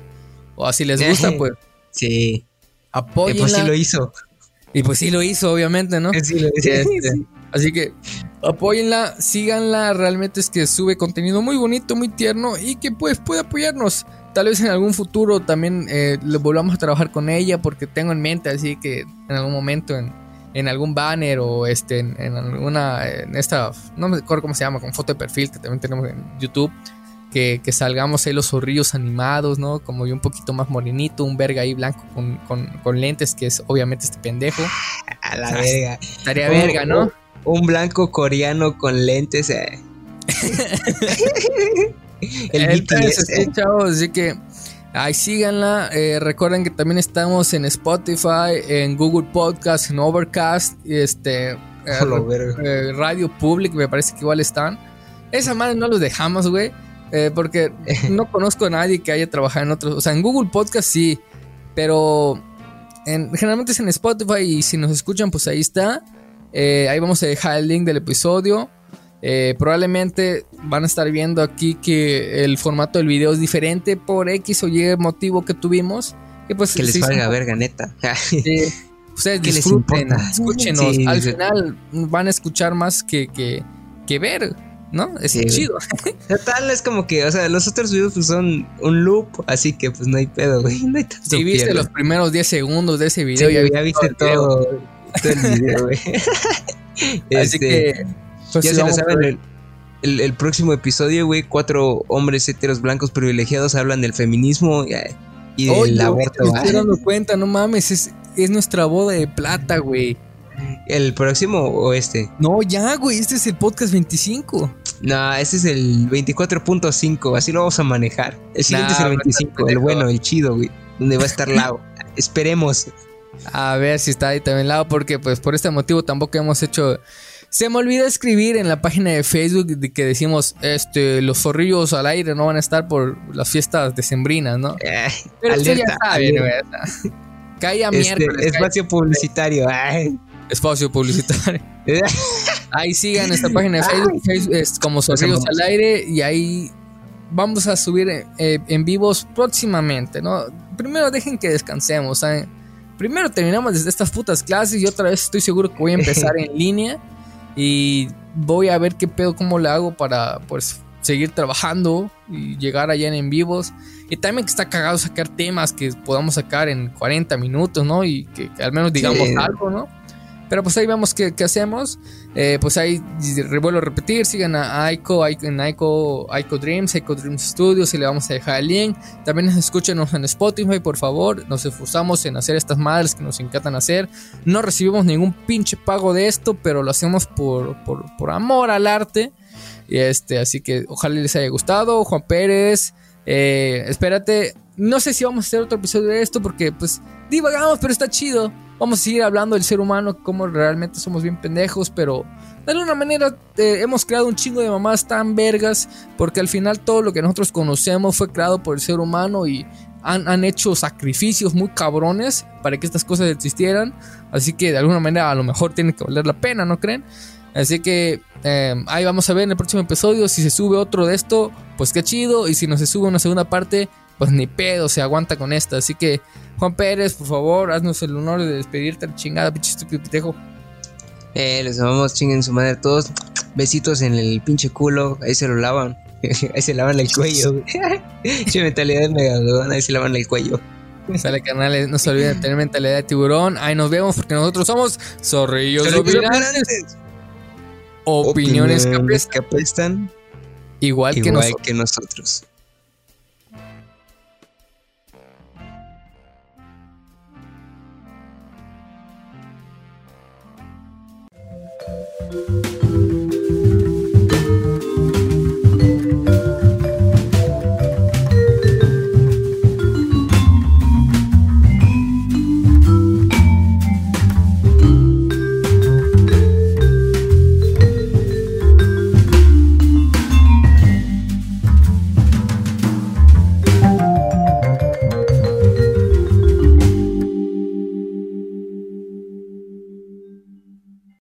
O así les gusta, pues Sí. Apóyenla. pues sí lo hizo. Y pues sí lo hizo, obviamente, ¿no? Sí lo hizo. Este, Así que apóyenla, síganla. Realmente es que sube contenido muy bonito, muy tierno y que pues puede apoyarnos. Tal vez en algún futuro también eh, le volvamos a trabajar con ella porque tengo en mente así que en algún momento en, en algún banner o este en, en alguna en esta no me acuerdo cómo se llama con foto de perfil que también tenemos en YouTube que, que salgamos ahí los zorrillos animados, ¿no? Como yo un poquito más morenito, un verga ahí blanco con, con, con lentes, que es obviamente este pendejo. A la verga. Estaría verga, ¿no? Un blanco coreano con lentes. eh. El Entonces, BTS. eh. sí, chavos, así que ahí síganla. Eh, recuerden que también estamos en Spotify, en Google Podcast, en Overcast, y este eh, Radio Public, me parece que igual están. Esa madre no los dejamos, güey. porque no conozco a nadie que haya trabajado en otros. O sea, en Google Podcast sí. Pero en- generalmente es en Spotify. Y si nos escuchan, pues ahí está. Eh, ahí vamos a dejar el link del episodio. Eh, probablemente van a estar viendo aquí que el formato del video es diferente por X o Y motivo que tuvimos. Que pues Que les sí, valga verga, neta. Sí, ustedes ¿Qué les disfruten, escúchenos. Sí, Al final van a escuchar más que, que, que ver. ¿no? Es chido. Total, es como que, o sea, los otros videos pues, son un loop, así que pues no hay pedo, güey. No hay tanto si viste los primeros 10 segundos de ese video, ya, ya, viste todo, todo, el video, güey. así este, que. Pues, ya se lo saben, el, el, próximo episodio, güey, cuatro hombres heteros blancos privilegiados hablan del feminismo y, del Oye, aborto. Estoy dando cuenta, no mames, es, es nuestra boda de plata, güey. ¿El próximo o este? No, ya, güey, este es el podcast 25. No, este es el 24.5, así lo vamos a manejar. El siguiente es el 25, el bueno, el chido, güey, donde va a estar Lao. Esperemos. A ver si está ahí también Lao, porque pues por este motivo tampoco hemos hecho... Se me olvidó escribir en la página de Facebook que decimos, este, los zorrillos al aire no van a estar por las fiestas decembrinas, ¿no? Eh, Pero alerta, ya saben, Caía este, Espacio publicitario. Espacio publicitario. ahí sigan esta página de Facebook, es como Zorrillos al Aire y ahí vamos a subir eh, en vivos próximamente, ¿no? Primero dejen que descansemos, ¿saben? Primero terminamos desde estas putas clases y otra vez estoy seguro que voy a empezar en línea y voy a ver qué pedo, cómo le hago para pues seguir trabajando y llegar allá en vivos. Y también que está cagado sacar temas que podamos sacar en 40 minutos, ¿no? Y que, al menos digamos algo, ¿no? Pero pues ahí vemos qué, hacemos. Eh, pues ahí vuelvo a repetir, sigan a Aiko, en Aiko, Aiko Dreams, Aiko Dreams Studios y le vamos a dejar el link. También escúchenos en Spotify, por favor. Nos esforzamos en hacer estas madres que nos encantan hacer. No recibimos ningún pinche pago de esto, pero lo hacemos por, por, amor al arte. Y este, así que ojalá les haya gustado. Juan Pérez, eh, espérate. No sé si vamos a hacer otro episodio de esto porque pues divagamos, pero está chido. Vamos a seguir hablando del ser humano, cómo realmente somos bien pendejos, pero de alguna manera eh, hemos creado un chingo de mamás tan vergas, porque al final todo lo que nosotros conocemos fue creado por el ser humano y han, hecho sacrificios muy cabrones para que estas cosas existieran. Así que de alguna manera a lo mejor tiene que valer la pena, ¿no creen? Así que eh, ahí vamos a ver en el próximo episodio si se sube otro de esto, pues qué chido. Y si no se sube una segunda parte, pues ni pedo, se aguanta con esta. Así que, Juan Pérez, por favor, haznos el honor de despedirte, chingada, pinche estúpido pitejo. Eh, les amamos, chinguen su madre todos. Besitos en el pinche culo, ahí se lo lavan. ahí se lavan el cuello. Che, mentalidad de megalodón, ahí se lavan el cuello. Sale canales, no se olviden de tener mentalidad de tiburón. Ahí nos vemos porque nosotros somos zorrillos opinantes. Opiniones, Opiniones que apestan. Igual, que, nosotros. you